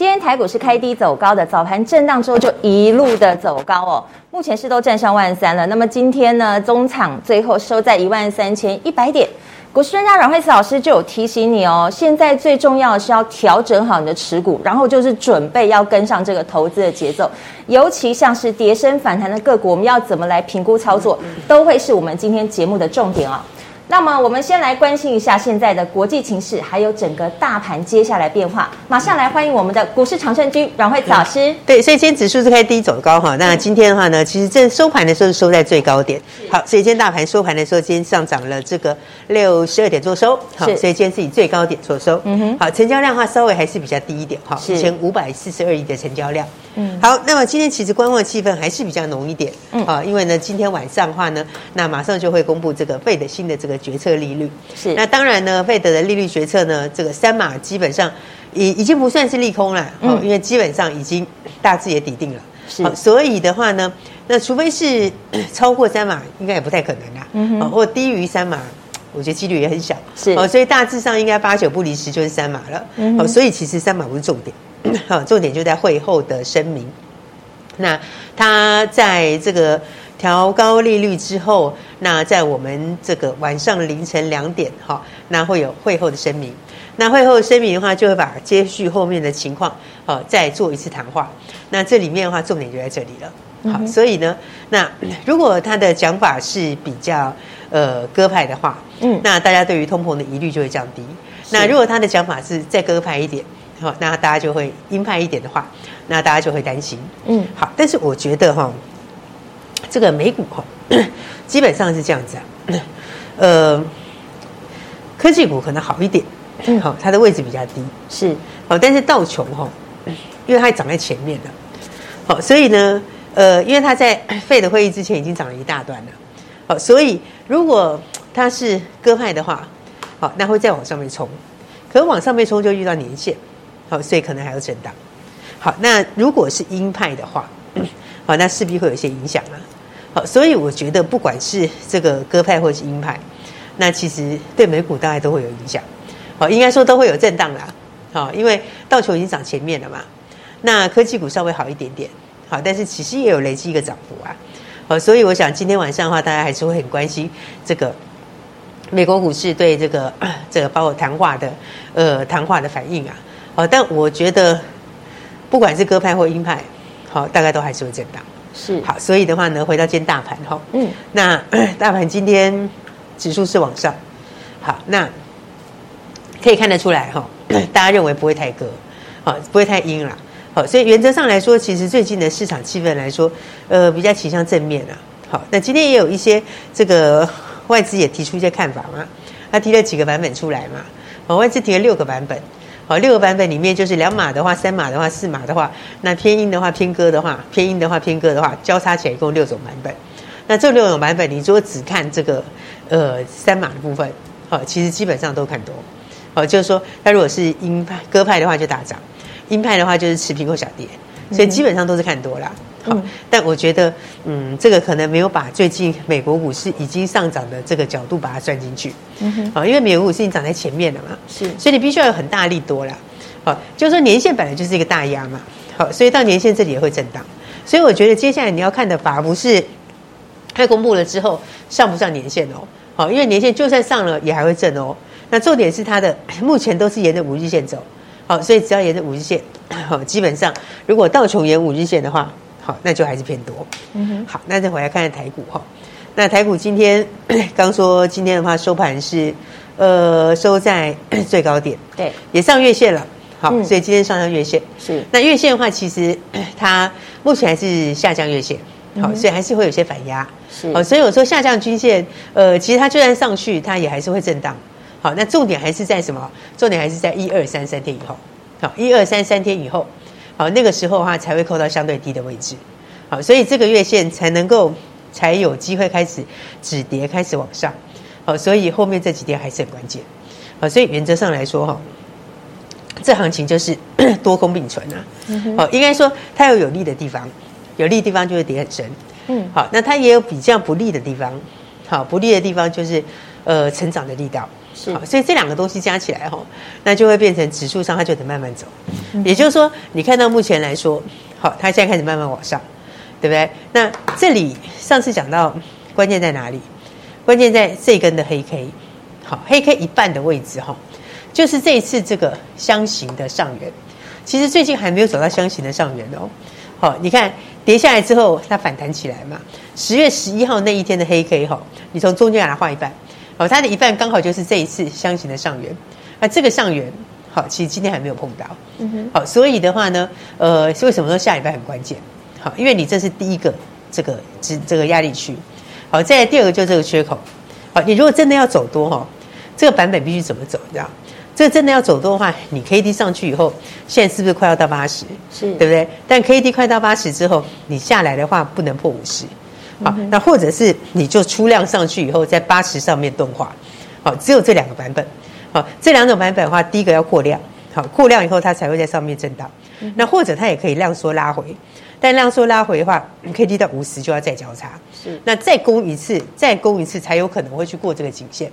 今天台股是开低走高的，早盘震荡之后就一路的走高哦，目前是都站上万三了。那么今天呢，中场最后收在一万三千一百点。股市专家阮慧慈老师就有提醒你哦，现在最重要的是要调整好你的持股，然后就是准备要跟上这个投资的节奏，尤其像是跌升反弹的个股，我们要怎么来评估操作，都会是我们今天节目的重点哦。那么我们先来关心一下现在的国际情势，还有整个大盘接下来变化。马上来欢迎我们的股市常胜军阮慧慈老师。对，所以今天指数是开低走高哈。那今天的话呢，其实这收盘的时候是收在最高点。好，所以今天大盘收盘的时候，今天上涨了这个六十二点做收。好，所以今天是以最高点做收。嗯哼。好，成交量的话稍微还是比较低一点哈，一千五百四十二亿的成交量。嗯，好，那么今天其实观望气氛还是比较浓一点，嗯。啊，因为呢，今天晚上的话呢，那马上就会公布这个费的新的这个决策利率，是，那当然呢，费德的利率决策呢，这个三码基本上已已经不算是利空了，嗯，因为基本上已经大致也底定了，是，所以的话呢，那除非是超过三码，应该也不太可能啦，嗯或低于三码，我觉得几率也很小，是，哦，所以大致上应该八九不离十就是三码了，嗯，哦，所以其实三码不是重点。好，重点就在会后的声明。那他在这个调高利率之后，那在我们这个晚上凌晨两点，哈，那会有会后的声明。那会后的声明的话，就会把接续后面的情况，好，再做一次谈话。那这里面的话，重点就在这里了。好，所以呢，那如果他的讲法是比较呃鸽派的话，嗯，那大家对于通膨的疑虑就会降低。那如果他的讲法是再鸽派一点。好，那大家就会鹰派一点的话，那大家就会担心。嗯，好，但是我觉得哈，这个美股哈，基本上是这样子啊。呃，科技股可能好一点，好，它的位置比较低，是好，但是道琼哈，因为它涨在前面了，好，所以呢，呃，因为它在费的会议之前已经涨了一大段了，好，所以如果它是鸽派的话，好，那会再往上面冲，可是往上面冲就遇到年线。好，所以可能还要震荡。好，那如果是鹰派的话，好，那势必会有一些影响啊。好，所以我觉得不管是这个鸽派或是鹰派，那其实对美股大概都会有影响。好，应该说都会有震荡啦。好，因为道琼已经涨前面了嘛，那科技股稍微好一点点。好，但是其实也有累积一个涨幅啊。好，所以我想今天晚上的话，大家还是会很关心这个美国股市对这个 这个包括谈话的呃谈话的反应啊。好，但我觉得，不管是鸽派或鹰派，好，大概都还是会震荡。是，好，所以的话呢，回到今天大盘哈，嗯，那 大盘今天指数是往上，好，那可以看得出来哈，大家认为不会太鸽，好，不会太鹰了，好，所以原则上来说，其实最近的市场气氛来说，呃，比较倾向正面啊。好，那今天也有一些这个外资也提出一些看法嘛，他提了几个版本出来嘛，好，外资提了六个版本。好，六个版本里面就是两码的话、三码的话、四码的话，那偏硬的话、偏歌的话、偏硬的话、偏歌的话，交叉起来一共六种版本。那这六种版本，你如果只看这个呃三码的部分，好，其实基本上都看多。好，就是说，它如果是鹰派、鸽派的话就大涨，鹰派的话就是持平或小跌，所以基本上都是看多啦。好，但我觉得，嗯，这个可能没有把最近美国股市已经上涨的这个角度把它算进去。嗯哼，好，因为美国股市已经涨在前面了嘛，是，所以你必须要有很大力多啦。好，就是说年线本来就是一个大压嘛，好，所以到年线这里也会震荡。所以我觉得接下来你要看的反而不是它公布了之后上不上年线哦，好，因为年线就算上了也还会震哦。那重点是它的目前都是沿着五日线走，好，所以只要沿着五日线，好，基本上如果道琼沿五日线的话。好，那就还是偏多。嗯哼。好，那再回来看看台股哈。那台股今天刚说今天的话收盘是呃收在 最高点，对，也上月线了。好，所以今天上上月线是。那月线的话，其实 它目前还是下降月线，好，所以还是会有些反压。是。好，所以我说下降均线，呃，其实它就算上去，它也还是会震荡。好，那重点还是在什么？重点还是在一二三三天以后。好，一二三三天以后。好，那个时候的话才会扣到相对低的位置，好，所以这个月线才能够才有机会开始止跌，开始往上，好，所以后面这几天还是很关键，好，所以原则上来说哈，这行情就是 多空并存啊，好，应该说它有有利的地方，有利的地方就会跌很深，嗯，好，那它也有比较不利的地方，好，不利的地方就是呃成长的力道。是，所以这两个东西加起来哈，那就会变成指数上它就得慢慢走。也就是说，你看到目前来说，好，它现在开始慢慢往上，对不对？那这里上次讲到关键在哪里？关键在这根的黑 K，好，黑 K 一半的位置哈，就是这一次这个箱型的上缘。其实最近还没有走到箱型的上缘哦。好，你看跌下来之后它反弹起来嘛。十月十一号那一天的黑 K 哈，你从中间给它画一半。哦，它的一半刚好就是这一次箱型的上缘，那这个上缘，好，其实今天还没有碰到，嗯哼，好，所以的话呢，呃，为什么说下礼拜很关键？好，因为你这是第一个这个这这个压力区，好，再来第二个就是这个缺口，好，你如果真的要走多哈，这个版本必须怎么走？你知道？这个真的要走多的话，你 K D 上去以后，现在是不是快要到八十？是，对不对？但 K D 快到八十之后，你下来的话不能破五十。好，那或者是你就出量上去以后，在八十上面钝化，好，只有这两个版本，好，这两种版本的话，第一个要过量，好，过量以后它才会在上面震荡，那或者它也可以量缩拉回，但量缩拉回的话，K D 到五十就要再交叉，是，那再攻一次，再攻一次才有可能会去过这个颈线，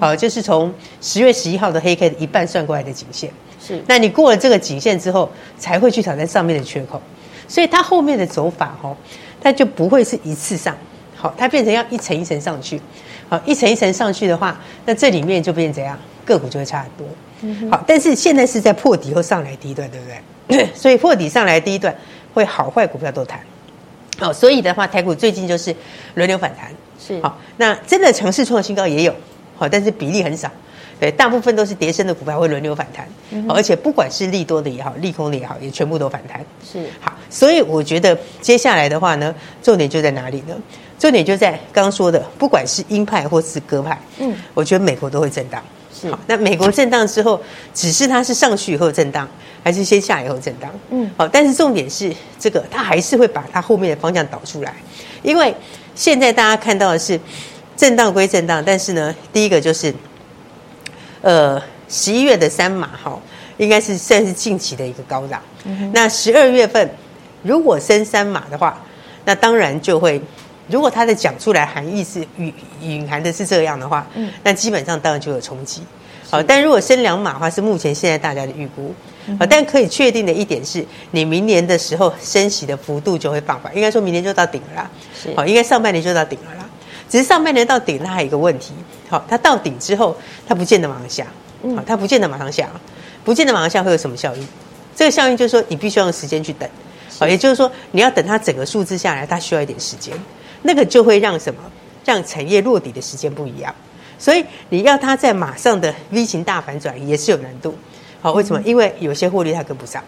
好，就是从十月十一号的黑 K 的一半算过来的颈线，是，那你过了这个颈线之后，才会去挑战上面的缺口，所以它后面的走法哈。它就不会是一次上，好，它变成要一层一层上去，好，一层一层上去的话，那这里面就变成怎样？个股就会差很多，好，但是现在是在破底后上来第一段，对不对？所以破底上来第一段会好坏股票都谈，好，所以的话，台股最近就是轮流反弹，是好，那真的城市创新高也有，好，但是比例很少。对，大部分都是跌升的股票会轮流反弹，嗯、而且不管是利多的也好，利空的也好，也全部都反弹。是好，所以我觉得接下来的话呢，重点就在哪里呢？重点就在刚刚说的，不管是鹰派或是鸽派，嗯，我觉得美国都会震荡。是好，那美国震荡之后，只是它是上去以后震荡，还是先下以后震荡？嗯，好，但是重点是这个，它还是会把它后面的方向导出来，因为现在大家看到的是震荡归震荡，但是呢，第一个就是。呃，十一月的三码哈，应该是算是近期的一个高档。嗯、那十二月份如果升三码的话，那当然就会，如果它的讲出来含义是隐隐含的是这样的话，嗯，那基本上当然就有冲击。好，但如果升两码的话，是目前现在大家的预估。嗯、但可以确定的一点是，你明年的时候升息的幅度就会放缓，应该说明年就到顶了啦。是，好，应该上半年就到顶了啦。只是上半年到顶，它还有一个问题。好，它到顶之后，它不见得马上下。好，它不见得马上下，不见得马上下会有什么效应？这个效应就是说，你必须要用时间去等。好，也就是说，你要等它整个数字下来，它需要一点时间。那个就会让什么？让产业落底的时间不一样。所以你要它在马上的 V 型大反转也是有难度。好，为什么？因为有些获利它跟不上。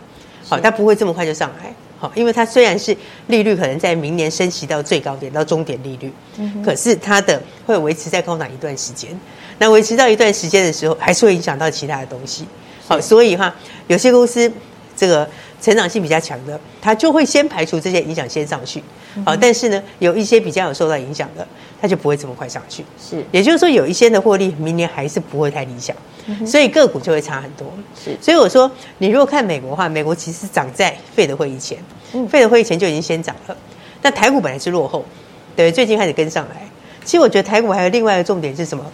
好，它不会这么快就上来。好，因为它虽然是利率可能在明年升息到最高点到终点利率，嗯、可是它的会维持在高档一段时间。那维持到一段时间的时候，还是会影响到其他的东西。好，所以哈，有些公司这个成长性比较强的，它就会先排除这些影响先上去。好，但是呢，有一些比较有受到影响的，它就不会这么快上去。是，也就是说，有一些的获利明年还是不会太理想。所以个股就会差很多。是，所以我说，你如果看美国的话，美国其实涨在费德会议前，费德会议前就已经先涨了。那台股本来是落后，对，最近开始跟上来。其实我觉得台股还有另外一个重点是什么？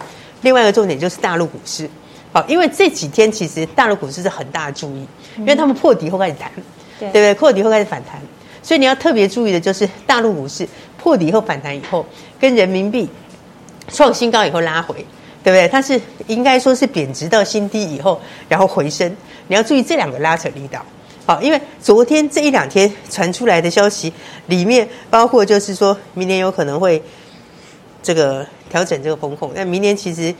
另外一个重点就是大陆股市。好，因为这几天其实大陆股市是很大的注意，因为他们破底后开始弹，对不对？破底后开始反弹，所以你要特别注意的就是大陆股市破底后反弹以后，跟人民币创新高以后拉回。对不对？它是应该说是贬值到新低以后，然后回升。你要注意这两个拉扯力道。好，因为昨天这一两天传出来的消息里面，包括就是说明年有可能会这个调整这个风控。那明年其实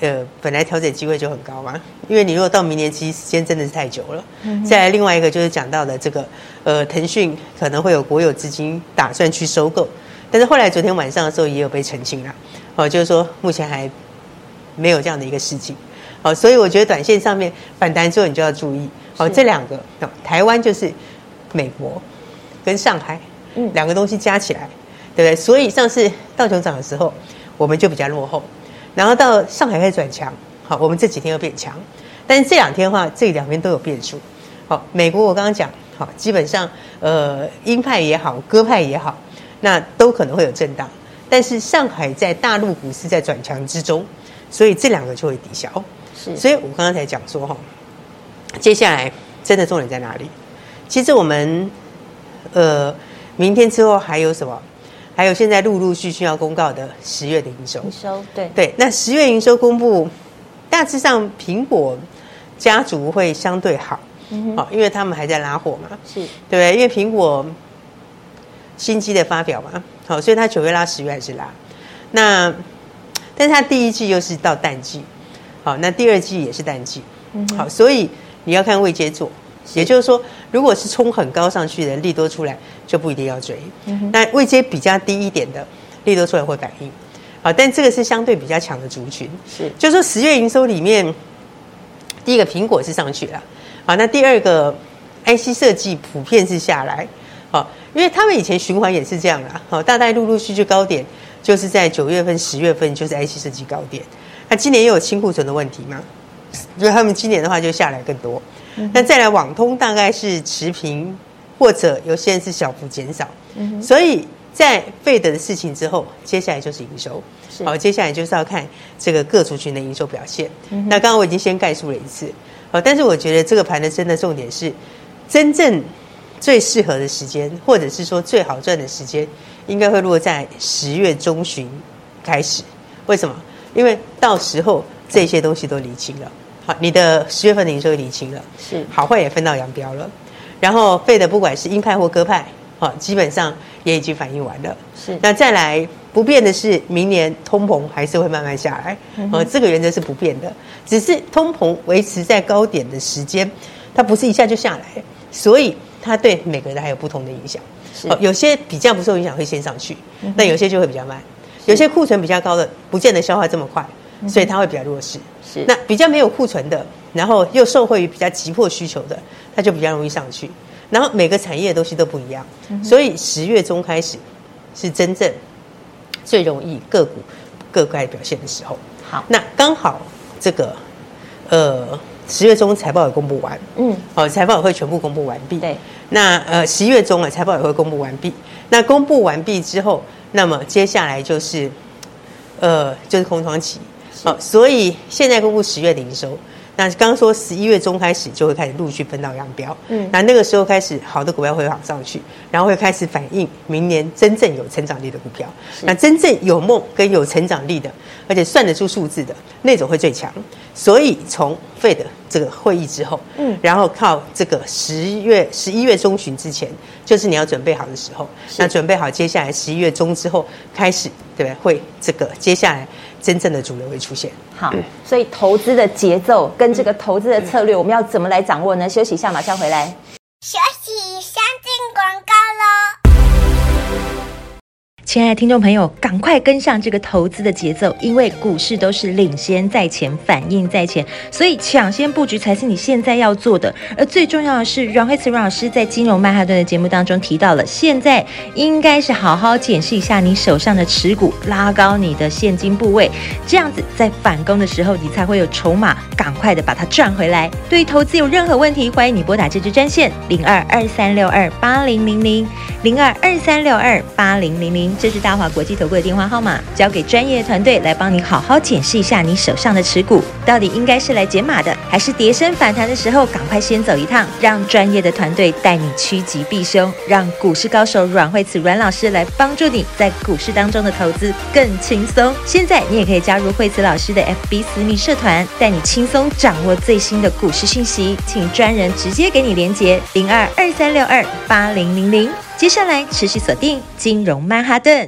呃本来调整机会就很高嘛，因为你如果到明年其实时间真的是太久了。嗯、再来另外一个就是讲到的这个呃腾讯可能会有国有资金打算去收购，但是后来昨天晚上的时候也有被澄清了。哦，就是说目前还。没有这样的一个事情，好，所以我觉得短线上面反弹之后，你就要注意，好，这两个，台湾就是美国跟上海，嗯，两个东西加起来，对不对？所以上次道琼涨的时候，我们就比较落后，然后到上海开始转强，好，我们这几天又变强，但是这两天的话，这两边都有变数。好，美国我刚刚讲，好，基本上呃鹰派也好，鸽派也好，那都可能会有震荡，但是上海在大陆股市在转强之中，所以这两个就会抵消。是，所以我刚刚才讲说哈，接下来真的重点在哪里？其实我们呃明天之后还有什么？还有现在陆陆续续要公告的十月的营收。营收对对，那十月营收公布，大致上苹果家族会相对好，嗯好，因为他们还在拉货嘛，是对？因为苹果新机的发表嘛，好，所以它九月拉，十月还是拉。那但是它第一季又是到淡季。好，那第二季也是淡季，嗯，好，所以你要看未接做，也就是说，如果是冲很高上去的利多出来，就不一定要追。嗯，那位阶比较低一点的利多出来会反应，好，但这个是相对比较强的族群，是，就是说十月营收里面，第一个苹果是上去了，好，那第二个 IC 设计普遍是下来，好，因为他们以前循环也是这样啦，好，大概陆陆续续高点就是在九月份、十月份就是 IC 设计高点。那今年又有清库存的问题嘛？所以他们今年的话就下来更多。那再来网通大概是持平，或者有些人是小幅减少。所以在 Fed 的事情之后，接下来就是营收。好，接下来就是要看这个各族群的营收表现。那刚刚我已经先概述了一次。好，但是我觉得这个盘的真的重点是，真正最适合的时间，或者是说最好赚的时间，应该会落在十月中旬开始。为什么？因为到时候这些东西都理清了，好，你的十月份的营收厘清了，是。好坏也分道扬镳了，然后费的不管是鹰派或鸽派，好，基本上也已经反映完了，是。那再来不变的是明年通膨还是会慢慢下来，呃，这个原则是不变的，只是通膨维持在高点的时间，它不是一下就下来，所以它对每个人还有不同的影响，是。有些比较不受影响会先上去，那有些就会比较慢。有些库存比较高的，不见得消化这么快，所以它会比较弱势。是那比较没有库存的，然后又受惠于比较急迫需求的，它就比较容易上去。然后每个产业的东西都不一样，所以十月中开始是真正最容易个股各概表现的时候。好，那刚好这个呃十月中财报也公布完，嗯，好，财报也会全部公布完毕。对，那呃十一月中啊财报也会公布完毕。那公布完毕之后。那么接下来就是，呃，就是空窗期，好，所以现在公布十月的营收。那刚刚说十一月中开始就会开始陆续分道扬镳，嗯，那那个时候开始好的股票会往上去，然后会开始反映明年真正有成长力的股票。那真正有梦跟有成长力的，而且算得出数字的那种会最强。所以从费的这个会议之后，嗯，然后靠这个十月十一月中旬之前，就是你要准备好的时候。那准备好接下来十一月中之后开始，对不对？会这个接下来。真正的主流会出现。好，所以投资的节奏跟这个投资的策略，我们要怎么来掌握呢？休息一下，马上回来。休息，先进广告喽。亲爱的听众朋友，赶快跟上这个投资的节奏，因为股市都是领先在前，反应在前，所以抢先布局才是你现在要做的。而最重要的是，阮慧慈阮老师在金融曼哈顿的节目当中提到了，现在应该是好好检视一下你手上的持股，拉高你的现金部位，这样子在反攻的时候，你才会有筹码，赶快的把它赚回来。对于投资有任何问题，欢迎你拨打这支专线零二二三六二八零零零零二二三六二八零零零。这是大华国际投顾的电话号码，交给专业团队来帮你好好检视一下你手上的持股，到底应该是来解码的，还是跌升反弹的时候赶快先走一趟，让专业的团队带你趋吉避凶，让股市高手阮慧慈阮老师来帮助你在股市当中的投资更轻松。现在你也可以加入慧慈老师的 FB 私密社团，带你轻松掌握最新的股市讯息，请专人直接给你连结零二二三六二八零零零。接下来持续锁定金融曼哈顿。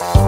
you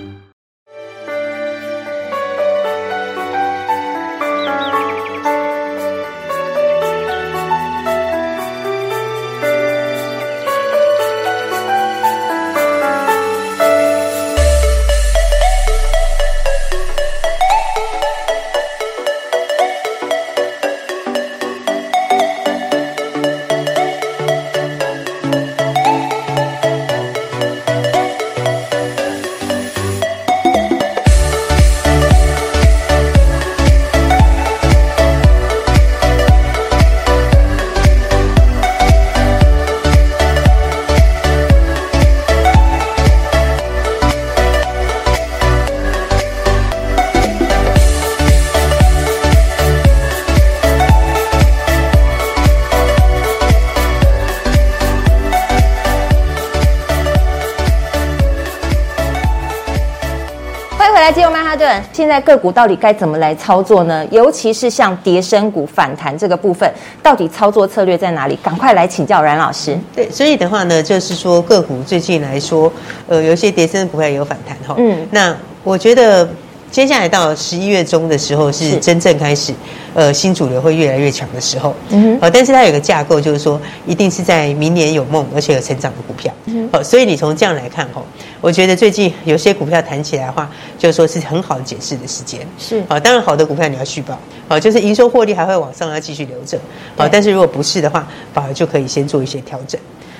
在个股到底该怎么来操作呢？尤其是像跌升股反弹这个部分，到底操作策略在哪里？赶快来请教阮老师。对，所以的话呢，就是说个股最近来说，呃，有一些跌升股票也有反弹哈。嗯，那我觉得。接下来到十一月中的时候，是真正开始，呃，新主流会越来越强的时候。嗯哼。呃，但是它有个架构，就是说，一定是在明年有梦而且有成长的股票。嗯。好，所以你从这样来看，吼，我觉得最近有些股票弹起来的话，就是说是很好的解释的时间。是。好，当然好的股票你要续保。好，就是营收获利还会往上，要继续留着。好，但是如果不是的话，反而就可以先做一些调整。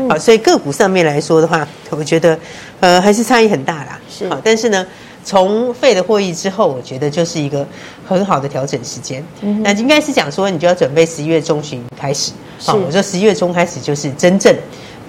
好，所以个股上面来说的话，我觉得，呃，还是差异很大啦。是。好，但是呢。从费的会议之后，我觉得就是一个很好的调整时间。嗯，那应该是讲说，你就要准备十一月中旬开始。好，我说十一月中开始就是真正。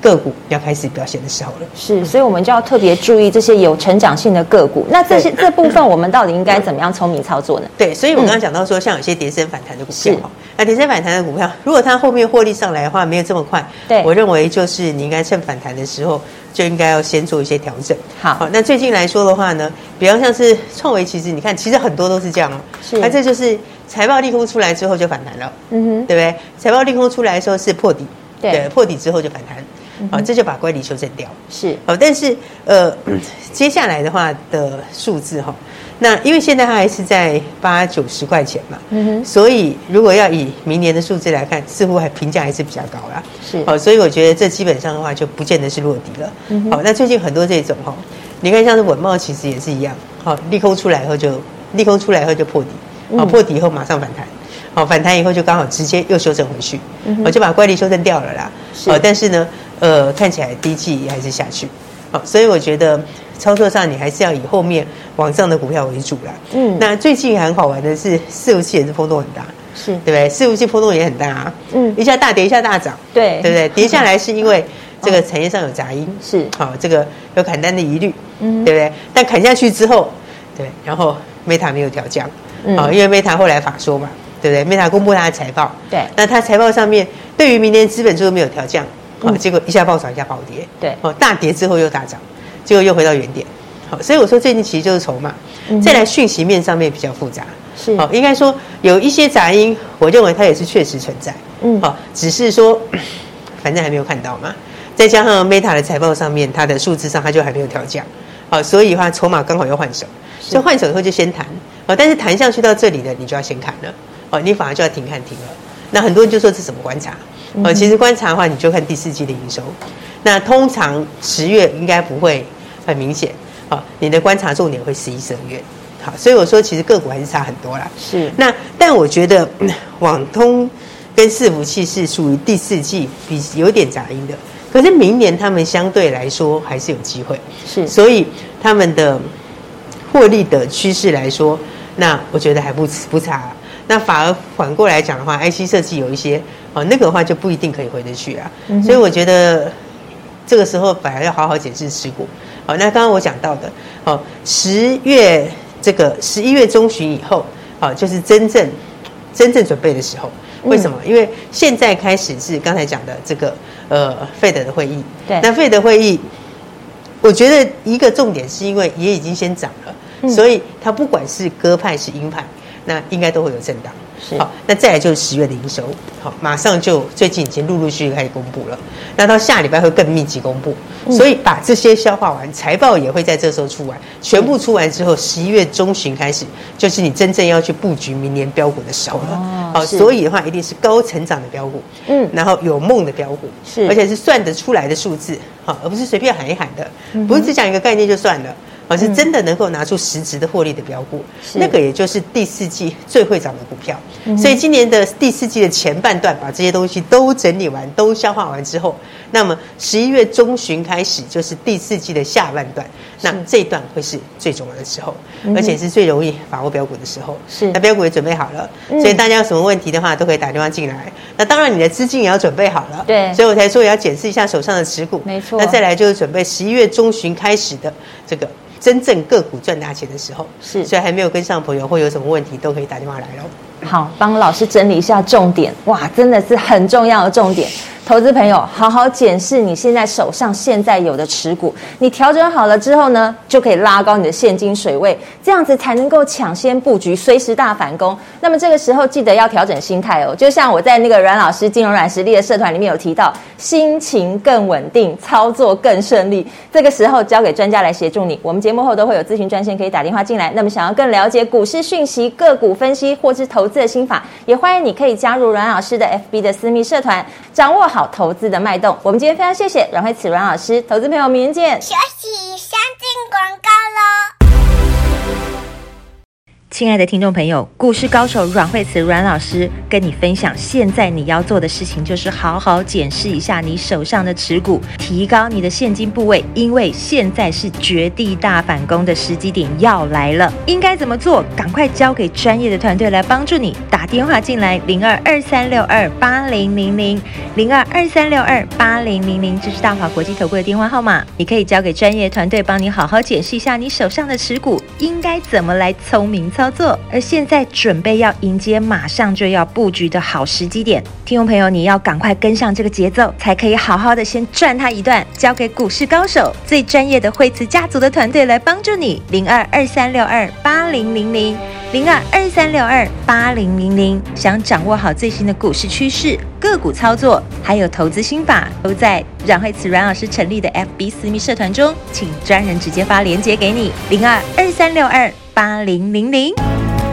个股要开始表现的时候了，是，所以我们就要特别注意这些有成长性的个股。那这些这部分，我们到底应该怎么样聪明操作呢？对，所以我刚刚讲到说，像有些跌升反弹的股票，那跌升反弹的股票，如果它后面获利上来的话，没有这么快，对，我认为就是你应该趁反弹的时候，就应该要先做一些调整。好，好，那最近来说的话呢，比方像是创维，其实你看，其实很多都是这样哦，是，那这就是财报利空出来之后就反弹了，嗯哼，对不对？财报利空出来的时候是破底，对，破底之后就反弹。好，这就把乖离修正掉。是，好，但是呃，接下来的话的数字哈，那因为现在它还是在八九十块钱嘛，嗯哼，所以如果要以明年的数字来看，似乎还评价还是比较高啦。是，好，所以我觉得这基本上的话就不见得是落底了。好，那最近很多这种哈，你看像是稳懋其实也是一样，好，利空出来以后就利空出来以后就破底，好，破底以后马上反弹，好，反弹以后就刚好直接又修正回去，我就把乖离修正掉了啦。好，但是呢。呃，看起来低气还是下去，好，所以我觉得操作上你还是要以后面往上的股票为主啦。嗯，那最近很好玩的是，伺服器也是波动很大，是。对不对？伺服器波动也很大啊，嗯，一下大跌，一下大涨，对，对不对？跌下来是因为 这个产业上有杂音，是。好，这个有砍单的疑虑，嗯，对不对？但砍下去之后，对，然后 Meta 没有调降，好，因为 Meta 后来法说嘛，对不对？Meta 公布它的财报，对，那它财报上面对于明年资本就没有调降。好，结果一下暴涨，一下暴跌，对，哦，大跌之后又大涨，结果又回到原点，好，所以我说最近其实就是筹码，嗯、再来讯息面上面比较复杂，是，好，应该说有一些杂音，我认为它也是确实存在，嗯，好，只是说反正还没有看到嘛，再加上 Meta 的财报上面它的数字上它就还没有调降，好，所以的话筹码刚好要换手，所以换手以后就先谈，哦，但是谈上去到这里的你就要先看了，哦，你反而就要停看停了，那很多人就说这是怎么观察？呃，其实观察的话，你就看第四季的营收。那通常十月应该不会很明显。好，你的观察重点会十一、十二月。好，所以我说其实个股还是差很多啦。是。那但我觉得网通跟伺服器是属于第四季比有点杂音的。可是明年他们相对来说还是有机会。是。所以他们的获利的趋势来说，那我觉得还不不差。那反而反过来讲的话，IC 设计有一些。哦，那个的话就不一定可以回得去啊，嗯、所以我觉得这个时候反而要好好检视持股。好，那刚刚我讲到的，好，十月这个十一月中旬以后，好，就是真正真正准备的时候。为什么？因为现在开始是刚才讲的这个呃费德的会议。对。那费德会议，我觉得一个重点是因为也已经先涨了，嗯、所以它不管是鸽派是鹰派，那应该都会有震荡。好，那再来就是十月的营收，好，马上就最近已经陆陆续续开始公布了，那到下礼拜会更密集公布，所以把这些消化完，财报也会在这时候出完，全部出完之后，十一月中旬开始，就是你真正要去布局明年标股的时候了。好，所以的话一定是高成长的标股，嗯，然后有梦的标股，是，而且是算得出来的数字，好，而不是随便喊一喊的，不是只讲一个概念就算了。而是真的能够拿出实质的获利的标股，那个也就是第四季最会涨的股票。所以今年的第四季的前半段，把这些东西都整理完、都消化完之后，那么十一月中旬开始就是第四季的下半段，那这一段会是最重要的时候，而且是最容易把握标股的时候。是，那标股也准备好了，所以大家有什么问题的话，都可以打电话进来。那当然，你的资金也要准备好了。对，所以我才说也要检视一下手上的持股。没错。那再来就是准备十一月中旬开始的这个。真正个股赚大钱的时候，是，所以还没有跟上的朋友，或有什么问题，都可以打电话来喽。好，帮老师整理一下重点，哇，真的是很重要的重点。投资朋友，好好检视你现在手上现在有的持股，你调整好了之后呢，就可以拉高你的现金水位，这样子才能够抢先布局，随时大反攻。那么这个时候记得要调整心态哦，就像我在那个阮老师金融软实力的社团里面有提到，心情更稳定，操作更顺利。这个时候交给专家来协助你。我们节目后都会有咨询专线可以打电话进来。那么想要更了解股市讯息、个股分析或是投资的心法，也欢迎你可以加入阮老师的 FB 的私密社团，掌握好投资的脉动，我们今天非常谢谢阮慧慈阮老师，投资朋友明天见。休息，先进广告喽。亲爱的听众朋友，股市高手阮慧慈阮老师跟你分享，现在你要做的事情就是好好检视一下你手上的持股，提高你的现金部位，因为现在是绝地大反攻的时机点要来了。应该怎么做？赶快交给专业的团队来帮助你。打电话进来，零二二三六二八零零零，零二二三六二八零零零，这是大华国际投顾的电话号码。你可以交给专业团队帮你好好检视一下你手上的持股，应该怎么来聪明操操作，而现在准备要迎接马上就要布局的好时机点，听众朋友，你要赶快跟上这个节奏，才可以好好的先赚它一段。交给股市高手最专业的惠慈家族的团队来帮助你，零二二三六二八零零零，零二二三六二八零零零。想掌握好最新的股市趋势、个股操作，还有投资心法，都在阮惠慈阮老师成立的 FB 私密社团中，请专人直接发链接给你，零二二三六二八零零零。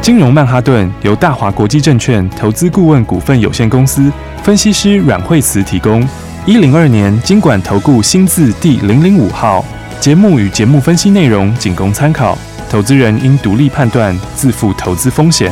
金融曼哈顿由大华国际证券投资顾问股份有限公司分析师阮惠慈提供。一零二年金管投顾新字第零零五号。节目与节目分析内容仅供参考，投资人应独立判断，自负投资风险。